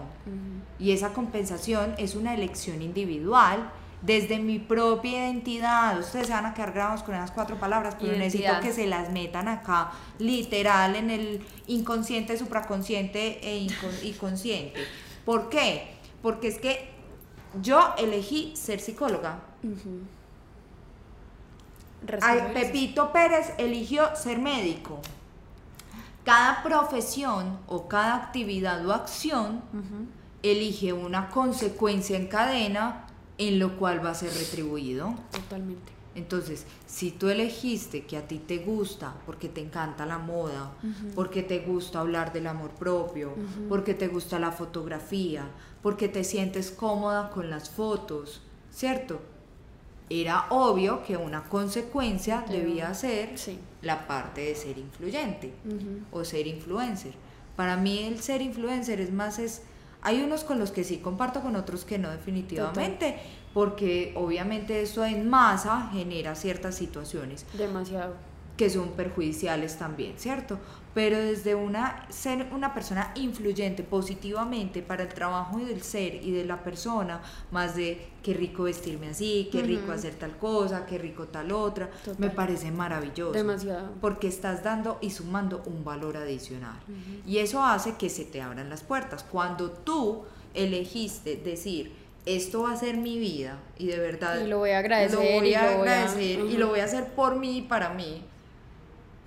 Y esa compensación es una elección individual desde mi propia identidad. Ustedes se van a quedar grabados con esas cuatro palabras, pero Identidad. necesito que se las metan acá, literal, en el inconsciente, supraconsciente e incon- y consciente. ¿Por qué? Porque es que yo elegí ser psicóloga. Ay, eso. Pepito Pérez eligió ser médico. Cada profesión o cada actividad o acción elige una consecuencia en cadena en lo cual va a ser retribuido. Totalmente. Entonces, si tú elegiste que a ti te gusta, porque te encanta la moda, porque te gusta hablar del amor propio, porque te gusta la fotografía, porque te sientes cómoda con las fotos, ¿cierto? Era obvio que una consecuencia debía ser Sí. la parte de ser influyente o ser influencer. Para mí el ser influencer es más es hay unos con los que sí comparto con otros que no definitivamente, porque obviamente eso en masa genera ciertas situaciones Demasiado. Que son perjudiciales también, ¿cierto? Pero desde una ser una persona influyente positivamente para el trabajo del ser y de la persona, más de qué rico vestirme así, qué rico Ujú. hacer tal cosa, qué rico tal otra, Total. me parece maravilloso Demasiado. porque estás dando y sumando un valor adicional. Y eso hace que se te abran las puertas. Cuando tú elegiste decir, esto va a ser mi vida y de verdad Y lo voy a agradecer, lo voy y a lo voy a- agradecer y Ujú. lo voy a hacer por mí y para mí.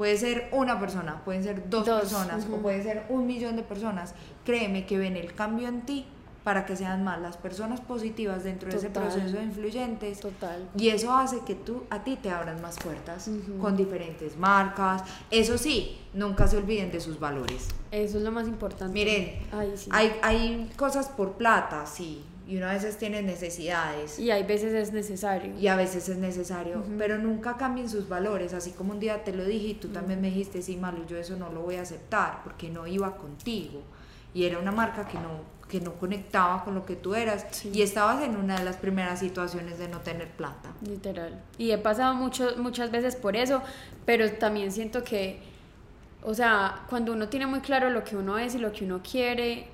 Puede ser una persona, pueden ser dos, Dos, personas o puede ser un millón de personas. Créeme que ven el cambio en ti para que sean más las personas positivas dentro de ese proceso de influyentes Total. y eso hace que tú, a ti te abran más puertas con diferentes marcas. Eso sí, nunca se olviden de sus valores. Eso es lo más importante. Miren, Ay, sí. hay, hay cosas por plata, sí, y uno a veces tiene necesidades. Y hay veces es necesario. Y a veces es necesario, pero nunca cambien sus valores, así como un día te lo dije y tú también me dijiste, sí, Malu, yo eso no lo voy a aceptar porque no iba contigo. Y era una marca que no, que no conectaba con lo que tú eras Sí. y estabas en una de las primeras situaciones de no tener plata. Literal. Y he pasado mucho, muchas veces por eso, pero también siento que, o sea, cuando uno tiene muy claro lo que uno es y lo que uno quiere,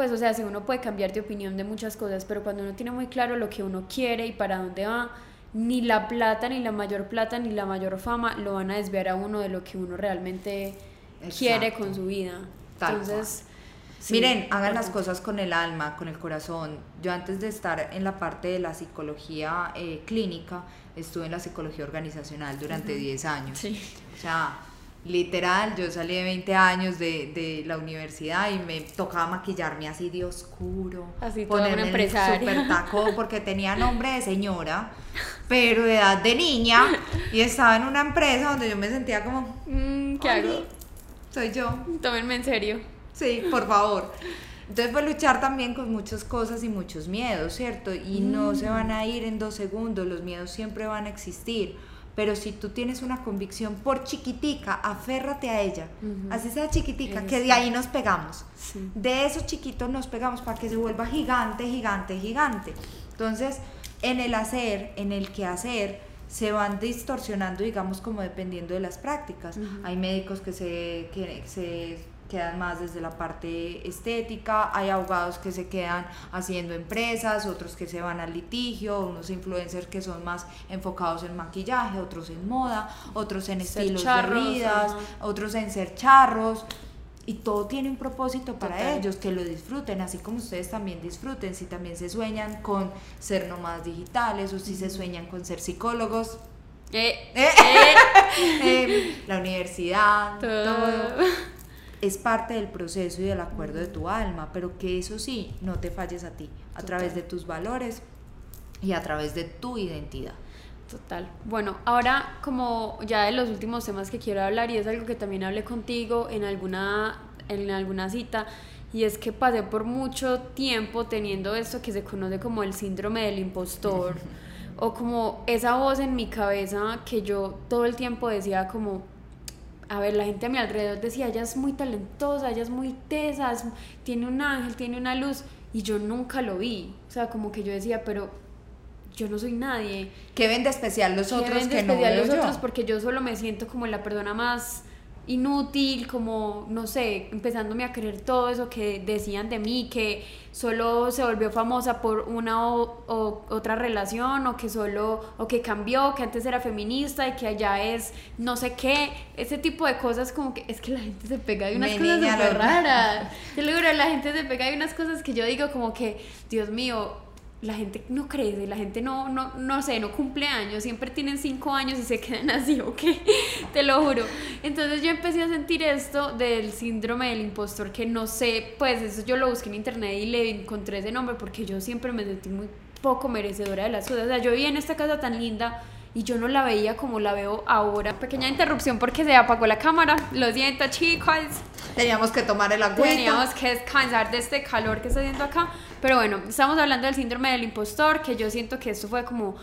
pues, o sea, si uno puede cambiar de opinión de muchas cosas, pero cuando uno tiene muy claro lo que uno quiere y para dónde va, ni la plata, ni la mayor plata, ni la mayor fama lo van a desviar a uno de lo que uno realmente quiere Exacto. con su vida. Tal Entonces, sí, Miren, hagan las cosas con el alma, con el corazón. Yo antes de estar en la parte de la psicología eh, clínica, estuve en la psicología organizacional durante 10 años. Sí. O sea, literal, yo salí de 20 años de, de la universidad y me tocaba maquillarme así de oscuro. Así ponerme empresaria. super tacón, porque tenía nombre de señora, pero de edad de niña. Y estaba en una empresa donde yo me sentía como, Mm, ¿Qué "Oli, hago? Soy yo. Tómenme en serio. Sí, por favor. Entonces fue luchar también con muchas cosas y muchos miedos, ¿cierto? Y no se van a ir en dos segundos, los miedos siempre van a existir. Pero si tú tienes una convicción por chiquitica, aférrate a ella. Así sea chiquitica, que de ahí nos pegamos. Sí. De esos chiquitos nos pegamos para que se vuelva gigante, gigante, gigante. Entonces, en el hacer, en el que hacer, se van distorsionando, digamos, como dependiendo de las prácticas. Hay médicos que se, que se quedan más desde la parte estética, hay abogados que se quedan haciendo empresas, otros que se van al litigio, unos influencers que son más enfocados en maquillaje, otros en moda, otros en Ser estilos charros, de vidas, otros en ser charros. Y todo tiene un propósito para Total. ellos, que lo disfruten, así como ustedes también disfruten, si también se sueñan con ser nómadas digitales o si se sueñan con ser psicólogos, Eh. eh, eh, la universidad, todo. todo. Es parte del proceso y del acuerdo de tu alma, pero que eso sí, no te falles a ti, a Total. través de tus valores y a través de tu identidad. Total. Bueno, ahora como ya de los últimos temas que quiero hablar y es algo que también hablé contigo en alguna en alguna cita y es que pasé por mucho tiempo teniendo esto que se conoce como el síndrome del impostor o como esa voz en mi cabeza que yo todo el tiempo decía como a ver, la gente a mi alrededor decía, ella es muy talentosa, ella es muy tesa, tiene un ángel, tiene una luz, y yo nunca lo vi. O sea, como que yo decía, pero yo no soy nadie. ¿Qué ven de especial los otros ven de especial los otros? Porque yo solo me siento como la persona más inútil, como, no sé, empezándome a creer todo eso que decían de mí, que solo se volvió famosa por una o, otra relación, o que solo, o que cambió, que antes era feminista y que allá es no sé qué, ese tipo de cosas como que es que la gente se pega de unas cosas súper raras. Yo le digo, la gente se pega de unas cosas que yo digo como que, Dios mío, la gente no crece, la gente no, no, no sé, no cumple años, siempre tienen cinco años y se quedan así, ¿ok? Te lo juro. Entonces yo empecé a sentir esto del síndrome del impostor, que no sé, pues eso yo lo busqué en internet y le encontré ese nombre porque yo siempre me sentí muy poco merecedora de las cosas. O sea, yo vivía en esta casa tan linda y yo no la veía como la veo ahora. Pequeña interrupción porque se apagó la cámara. Lo siento, chicos. Teníamos que tomar el agua. Teníamos que descansar de este calor que está haciendo acá. Pero bueno, estamos hablando del síndrome del impostor, que yo siento que esto fue como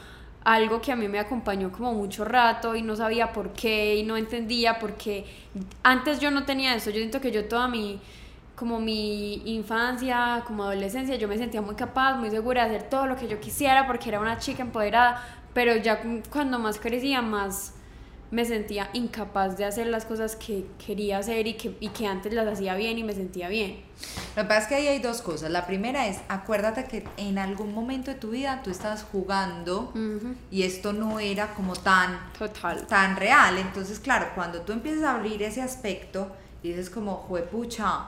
algo que a mí me acompañó como mucho rato y no sabía por qué y no entendía porque antes yo no tenía eso. Yo siento que yo toda mi como mi infancia, como adolescencia, yo me sentía muy capaz, muy segura de hacer todo lo que yo quisiera porque era una chica empoderada, pero ya cuando más crecía, más me sentía incapaz de hacer las cosas que quería hacer y que, y que antes las hacía bien y me sentía bien. Lo que pasa es que ahí hay dos cosas. La primera es, acuérdate que en algún momento de tu vida tú estabas jugando y esto no era como tan, Total. tan real. Entonces, claro, cuando tú empiezas a abrir ese aspecto, dices como, juepucha,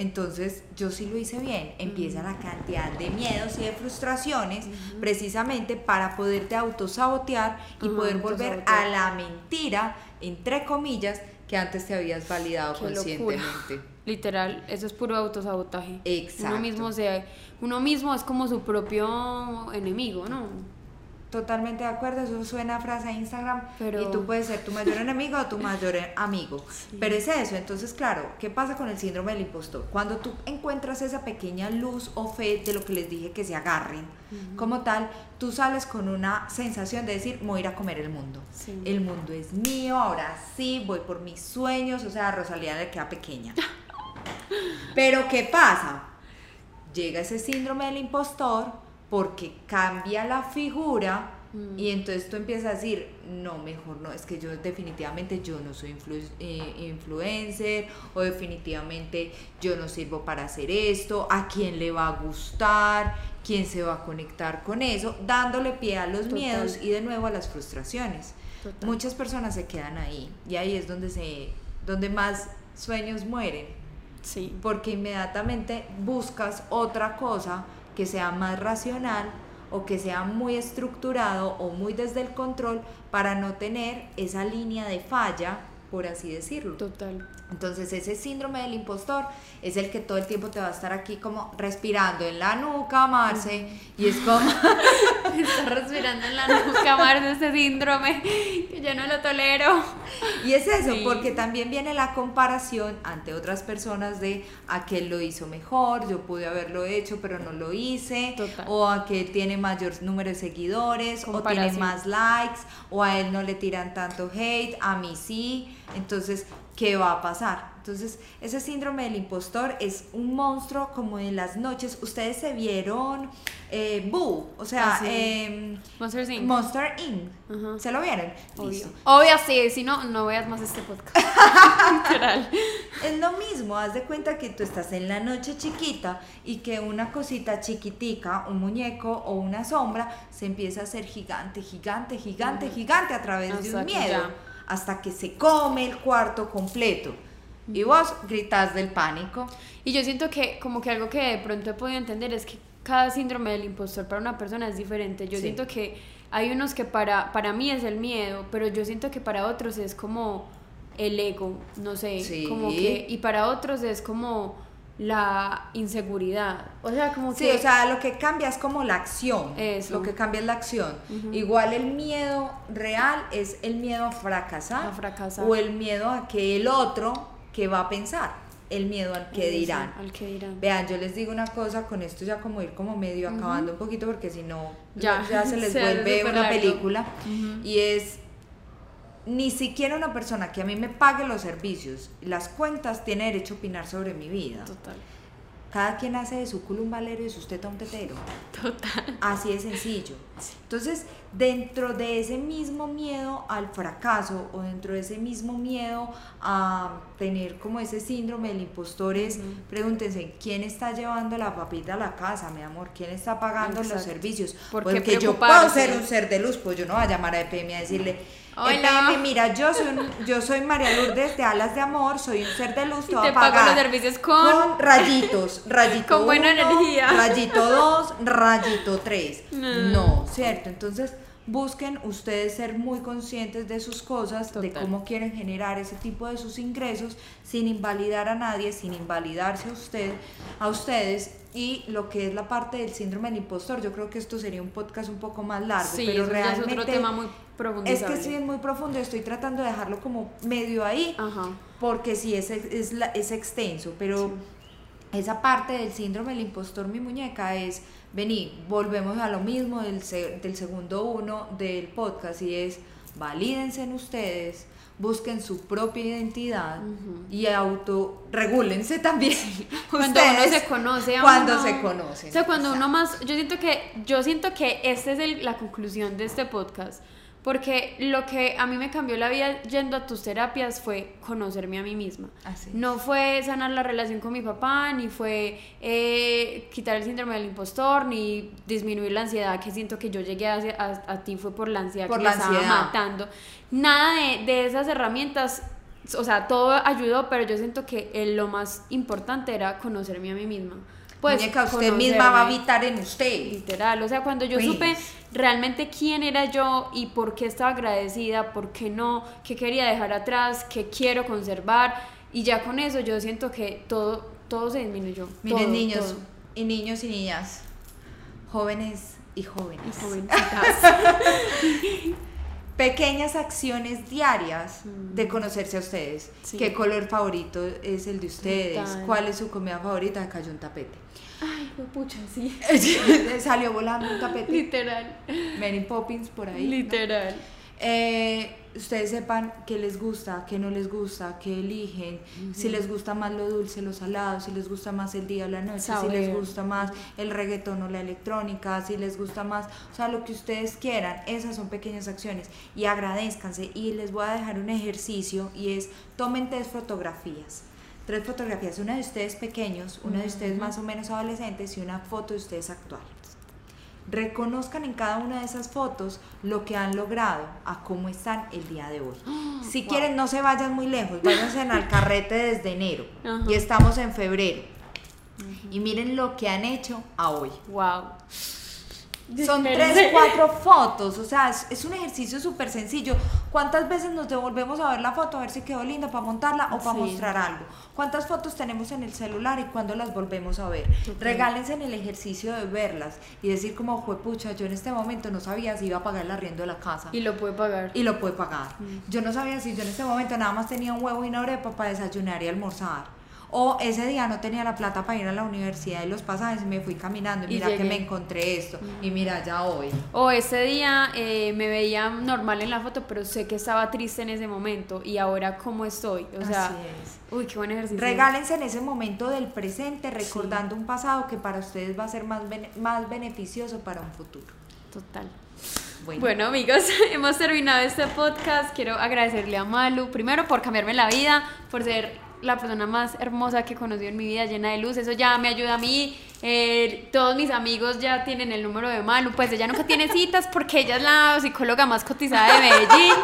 entonces yo sí lo hice bien. Empieza la cantidad de miedos y de frustraciones precisamente para poderte autosabotear y poder volver a la mentira, entre comillas, que antes te habías validado conscientemente. Literal, eso es puro autosabotaje. Exacto. Uno mismo, se, uno mismo es como su propio enemigo, ¿no? Totalmente de acuerdo, eso suena a frase de Instagram y tú puedes ser tu mayor enemigo o tu mayor amigo. Pero es eso, entonces claro, ¿qué pasa con el síndrome del impostor? Cuando tú encuentras esa pequeña luz o fe de lo que les dije que se agarren, como tal, tú sales con una sensación de decir, voy a ir a comer el mundo. El mundo es mío, ahora sí, voy por mis sueños, o sea, a Rosalía le queda pequeña. Pero ¿qué pasa? Llega ese síndrome del impostor porque cambia la figura y mm. entonces tú empiezas a decir, no, mejor no, es que yo definitivamente yo no soy eh, influencer o definitivamente yo no sirvo para hacer esto, a quién le va a gustar, quién se va a conectar con eso, dándole pie a los miedos y de nuevo a las frustraciones. Muchas personas se quedan ahí y ahí es donde, se, donde más sueños mueren. Sí. Porque inmediatamente buscas otra cosa que sea más racional o que sea muy estructurado o muy desde el control para no tener esa línea de falla, por así decirlo. Total. Entonces ese síndrome del impostor es el que todo el tiempo te va a estar aquí como respirando en la nuca, Marce, y es como... Está respirando en la nuca, Marce, ese síndrome, que yo no lo tolero. Y es eso, porque también viene la comparación ante otras personas de aquel lo hizo mejor, yo pude haberlo hecho, pero no lo hice, o aquel tiene mayor número de seguidores, o tiene más likes, o a él no le tiran tanto hate, a mí sí. Entonces, ¿qué va a pasar? Entonces, ese síndrome del impostor es un monstruo como en las noches. Ustedes se vieron eh, Boo, o sea, ah, em, Monster Inc. Monster Inc. ¿Se lo vieron? Obvio. Obvio, sí, si no, no veas más este podcast. es lo mismo, haz de cuenta que tú estás en la noche chiquita y que una cosita chiquitica, un muñeco o una sombra, se empieza a hacer gigante, gigante, gigante, gigante a través de un miedo hasta que se come el cuarto completo. Y vos gritas del pánico. Y yo siento que como que algo que de pronto he podido entender es que cada síndrome del impostor para una persona es diferente. Yo siento que hay unos que para, para mí es el miedo, pero yo siento que para otros es como el ego, no sé, como que, y para otros es como la inseguridad. O sea, como sí, o sea, lo que cambia es como la acción. Eso. Lo que cambia es la acción. Igual el miedo real es el miedo a fracasar. A fracasar. O el miedo a que el otro, que va a pensar? el miedo al que dirán. Al que dirán. Vean, yo les digo una cosa, con esto ya como ir como medio acabando un poquito porque si no ya, Ya, se les se vuelve una largo. película y es ni siquiera una persona que a mí me pague los servicios, las cuentas, tiene derecho a opinar sobre mi vida. Total. Cada quien hace de su culo un valero y de su teta un tetero. Total. Así de sencillo. Entonces, dentro de ese mismo miedo al fracaso o dentro de ese mismo miedo a tener como ese síndrome del impostor es, pregúntense, ¿quién está llevando la papita a la casa, mi amor? ¿Quién está pagando los servicios? ¿Por qué Porque yo puedo ser un ser de luz, pues yo no voy a llamar a EPM a decirle, Hola. EPM, mira, yo soy, un- yo soy María Lourdes de Alas de Amor, soy un ser de luz, te Y te a pago los servicios con- rayitos, rayito Con buena uno, energía. rayito 2, rayito 3. No. No, ¿cierto? Entonces, busquen ustedes ser muy conscientes de sus cosas, de cómo quieren generar ese tipo de sus ingresos, sin invalidar a nadie, sin invalidarse a usted, a ustedes. Y lo que es la parte del síndrome del impostor, yo creo que esto sería un podcast un poco más largo, Sí, pero ya es realmente otro tema muy es que sí es muy profundo, estoy tratando de dejarlo como medio ahí, Ajá. porque sí es, es, es extenso, pero esa parte del síndrome del impostor, mi muñeca, es, vení, volvemos a lo mismo del, del segundo uno del podcast y es, valídense en ustedes, busquen su propia identidad Ujú. y autorregúlense también. Cuando uno se conoce a Cuando uno- se conocen. O sea, cuando uno más, yo siento que, yo siento que esta es el- la conclusión de este podcast, porque lo que a mí me cambió la vida yendo a tus terapias fue conocerme a mí misma. Así. No fue sanar la relación con mi papá, ni fue eh, quitar el síndrome del impostor, ni disminuir la ansiedad que siento que yo llegué a, a ti fue por la ansiedad Por que la me estaba matando. Nada de, de esas herramientas, o sea, todo ayudó, pero yo siento que eh, lo más importante era conocerme a mí misma. Pues, Muñeca, usted misma va a habitar en usted. Literal, o sea, cuando yo Pues. supe realmente quién era yo y por qué estaba agradecida, por qué no, qué quería dejar atrás, qué quiero conservar, y ya con eso yo siento que todo, todo se disminuyó. Miren todo, niños todo. y niños y niñas, jóvenes y jóvenes. Y jovencitas. Pequeñas acciones diarias Mm. de conocerse a ustedes. Sí. ¿Qué color favorito es el de ustedes? Total. ¿Cuál es su comida favorita? Cayó un tapete. Ay, fue pucha, sí. Salió volando un tapete. Literal. Mary Poppins por ahí. ¿no? Literal. Eh, ustedes sepan qué les gusta, qué no les gusta, qué eligen, si les gusta más lo dulce, lo salado, si les gusta más el día o la noche, si les gusta más el reggaetón o la electrónica, si les gusta más, o sea, lo que ustedes quieran, esas son pequeñas acciones. Y agradezcanse. Y les voy a dejar un ejercicio y es tomen tres fotografías. Tres fotografías, una de ustedes pequeños, una de ustedes más o menos adolescentes y una foto de ustedes actuales reconozcan en cada una de esas fotos lo que han logrado a cómo están el día de hoy. Si Wow. quieren, no se vayan muy lejos, váyanse al carrete desde enero y estamos en febrero. Y miren lo que han hecho a hoy. Wow. Son tres, cuatro fotos, o sea, es, es un ejercicio súper sencillo. ¿Cuántas veces nos devolvemos a ver la foto, a ver si quedó linda para montarla o para Sí. mostrar algo? ¿Cuántas fotos tenemos en el celular y cuándo las volvemos a ver? Regálense en el ejercicio de verlas y decir como, juepucha, yo en este momento no sabía si iba a pagar el arriendo de la casa. Y lo puede pagar. Y lo puede pagar. Mm. Yo no sabía si yo en este momento nada más tenía un huevo y una arepa para desayunar y almorzar. O ese día no tenía la plata para ir a la universidad y los pasajes y me fui caminando y Y mira que llegué. Mm. me encontré esto. Y mira ya hoy. O ese día eh, me veía normal en la foto, pero sé que estaba triste en ese momento y ahora cómo estoy. O sea, Así es. uy, qué buen ejercicio. Regálense en ese momento del presente recordando un pasado que para ustedes va a ser más, bene- más beneficioso para un futuro. Total. Bueno, Bueno amigos, hemos terminado este podcast. Quiero agradecerle a Malu, primero por cambiarme la vida, por ser la persona más hermosa que he conocido en mi vida, llena de luz. Eso ya me ayuda a mí. Eh, todos mis amigos ya tienen el número de Malu. Pues ella nunca tiene citas porque ella es la psicóloga más cotizada de Medellín.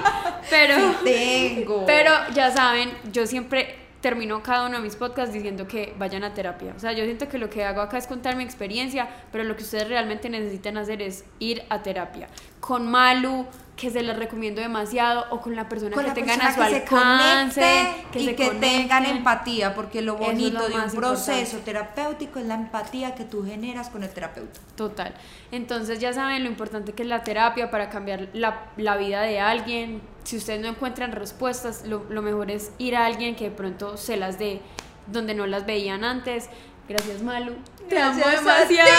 Pero, tengo. pero ya saben, yo siempre termino cada uno de mis podcasts diciendo que vayan a terapia. O sea, yo siento que lo que hago acá es contar mi experiencia, pero lo que ustedes realmente necesitan hacer es ir a terapia. Con Malu, que se les recomiendo demasiado, o con la persona con que la tengan persona a su que alcance, se conecte y que tengan empatía, porque lo es bonito lo de un proceso importante. terapéutico es la empatía que tú generas con el terapeuta. Total. Entonces ya saben lo importante que es la terapia para cambiar la, la vida de alguien. Si ustedes no encuentran respuestas, lo, lo mejor es ir a alguien que de pronto se las dé donde no las veían antes. Gracias, Malu. Te amo demasiado.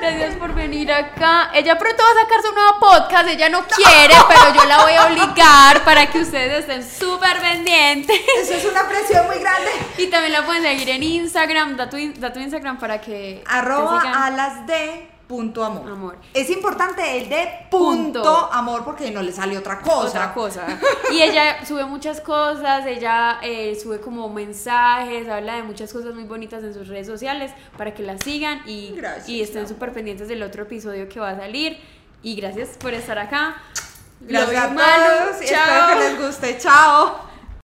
Gracias por venir acá. Ella pronto va a sacar su nuevo podcast. Ella no quiere, pero yo la voy a obligar para que ustedes estén súper pendientes. Eso es una presión muy grande. Y también la pueden seguir en Instagram. Da tu, in- da tu Instagram para que Arroba sigan. alas de punto amor. Amor. Es importante el de punto, Punto. amor porque no le sale otra cosa. otra cosa. Y ella sube muchas cosas, ella eh, sube como mensajes, habla de muchas cosas muy bonitas en sus redes sociales para que la sigan y, Gracias, y estén súper pendientes del otro episodio que va a salir. Y gracias por estar acá. Gracias a todos espero que les guste. Chao.